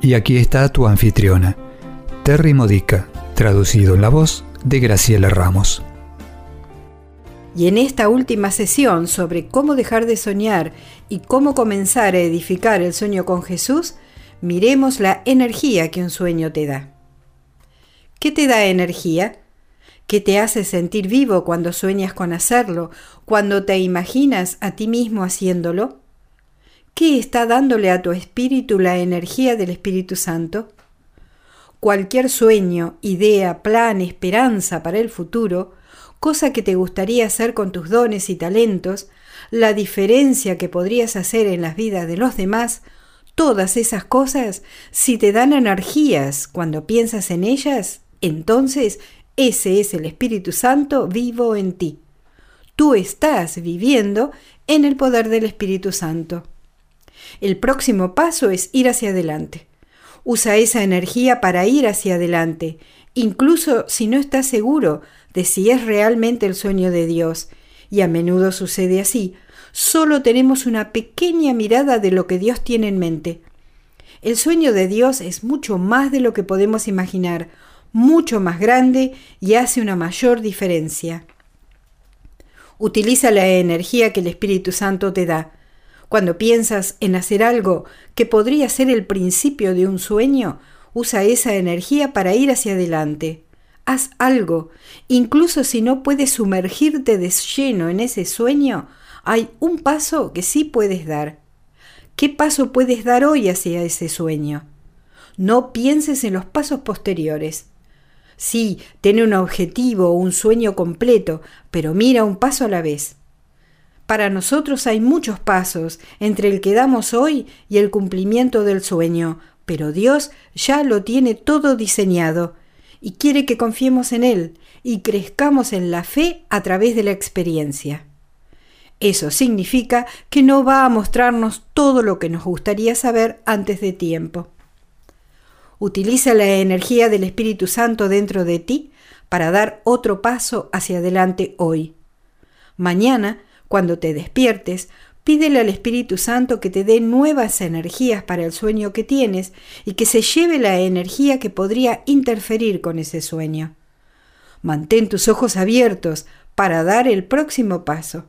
Y aquí está tu anfitriona, Terry Modica, traducido en la voz de Graciela Ramos. Y en esta última sesión sobre cómo dejar de soñar y cómo comenzar a edificar el sueño con Jesús, miremos la energía que un sueño te da. ¿Qué te da energía? ¿Qué te hace sentir vivo cuando sueñas con hacerlo, cuando te imaginas a ti mismo haciéndolo? ¿Qué está dándole a tu espíritu la energía del Espíritu Santo? Cualquier sueño, idea, plan, esperanza para el futuro, cosa que te gustaría hacer con tus dones y talentos, la diferencia que podrías hacer en las vidas de los demás, todas esas cosas, si te dan energías cuando piensas en ellas, entonces ese es el Espíritu Santo vivo en ti. Tú estás viviendo en el poder del Espíritu Santo. El próximo paso es ir hacia adelante. Usa esa energía para ir hacia adelante, incluso si no estás seguro de si es realmente el sueño de Dios. Y a menudo sucede así. Solo tenemos una pequeña mirada de lo que Dios tiene en mente. El sueño de Dios es mucho más de lo que podemos imaginar, mucho más grande y hace una mayor diferencia. Utiliza la energía que el Espíritu Santo te da. Cuando piensas en hacer algo que podría ser el principio de un sueño, usa esa energía para ir hacia adelante. Haz algo, incluso si no puedes sumergirte de lleno en ese sueño, hay un paso que sí puedes dar. ¿Qué paso puedes dar hoy hacia ese sueño? No pienses en los pasos posteriores. Sí, tiene un objetivo o un sueño completo, pero mira un paso a la vez. Para nosotros hay muchos pasos entre el que damos hoy y el cumplimiento del sueño, pero Dios ya lo tiene todo diseñado y quiere que confiemos en Él y crezcamos en la fe a través de la experiencia. Eso significa que no va a mostrarnos todo lo que nos gustaría saber antes de tiempo. Utiliza la energía del Espíritu Santo dentro de ti para dar otro paso hacia adelante hoy. Mañana cuando te despiertes, pídele al Espíritu Santo que te dé nuevas energías para el sueño que tienes y que se lleve la energía que podría interferir con ese sueño. Mantén tus ojos abiertos para dar el próximo paso.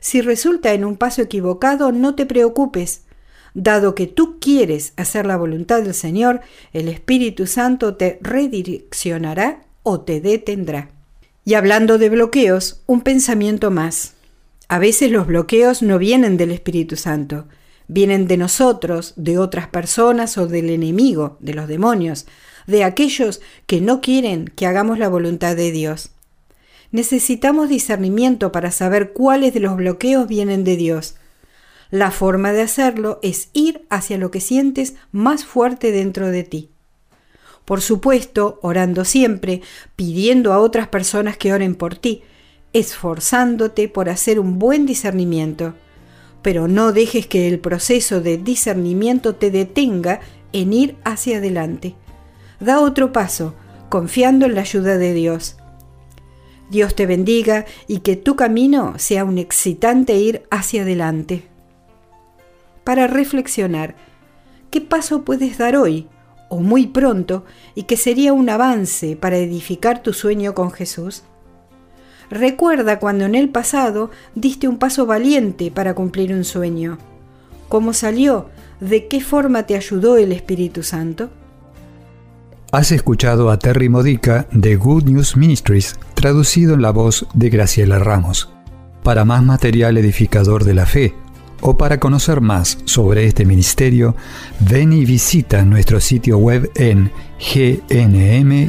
Si resulta en un paso equivocado, no te preocupes. Dado que tú quieres hacer la voluntad del Señor, el Espíritu Santo te redireccionará o te detendrá. Y hablando de bloqueos, un pensamiento más. A veces los bloqueos no vienen del Espíritu Santo, vienen de nosotros, de otras personas o del enemigo, de los demonios, de aquellos que no quieren que hagamos la voluntad de Dios. Necesitamos discernimiento para saber cuáles de los bloqueos vienen de Dios. La forma de hacerlo es ir hacia lo que sientes más fuerte dentro de ti. Por supuesto, orando siempre, pidiendo a otras personas que oren por ti, esforzándote por hacer un buen discernimiento, pero no dejes que el proceso de discernimiento te detenga en ir hacia adelante. Da otro paso, confiando en la ayuda de Dios. Dios te bendiga y que tu camino sea un excitante ir hacia adelante. Para reflexionar, ¿qué paso puedes dar hoy o muy pronto y que sería un avance para edificar tu sueño con Jesús? Recuerda cuando en el pasado diste un paso valiente para cumplir un sueño. ¿Cómo salió? ¿De qué forma te ayudó el Espíritu Santo? Has escuchado a Terry Modica de Good News Ministries, traducido en la voz de Graciela Ramos. Para más material edificador de la fe o para conocer más sobre este ministerio, ven y visita nuestro sitio web en gnm-es.org